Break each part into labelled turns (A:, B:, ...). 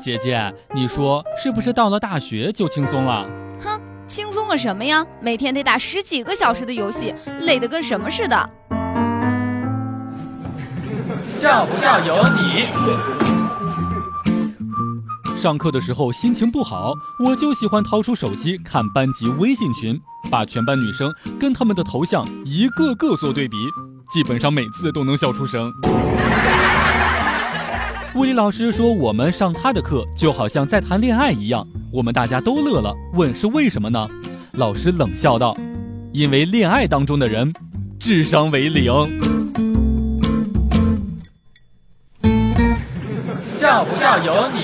A: 姐姐，你说是不是到了大学就轻松了？
B: 哼，轻松个什么呀？每天得打十几个小时的游戏，累得跟什么似的。
A: 笑不笑由你。上课的时候心情不好，我就喜欢掏出手机看班级微信群，把全班女生跟他们的头像一个个做对比，基本上每次都能笑出声。物理老师说我们上他的课就好像在谈恋爱一样，我们大家都乐了，问是为什么呢？老师冷笑道：“因为恋爱当中的人，智商为零。”笑不笑由你。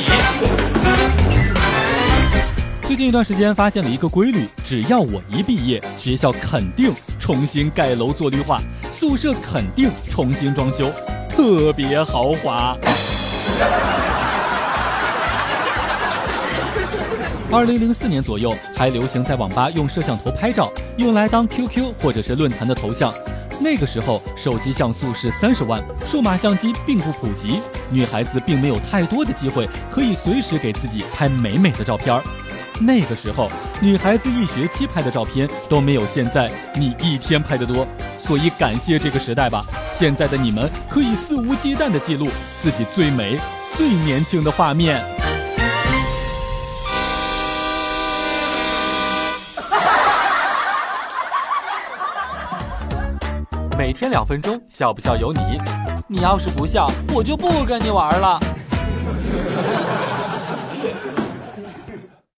A: 最近一段时间发现了一个规律：只要我一毕业，学校肯定重新盖楼做绿化，宿舍肯定重新装修，特别豪华。二零零四年左右，还流行在网吧用摄像头拍照，用来当 QQ 或者是论坛的头像。那个时候，手机像素是三十万，数码相机并不普及，女孩子并没有太多的机会可以随时给自己拍美美的照片儿。那个时候，女孩子一学期拍的照片都没有现在你一天拍的多，所以感谢这个时代吧。现在的你们可以肆无忌惮的记录自己最美、最年轻的画面。每天两分钟，笑不笑由你。你要是不笑，我就不跟你玩了。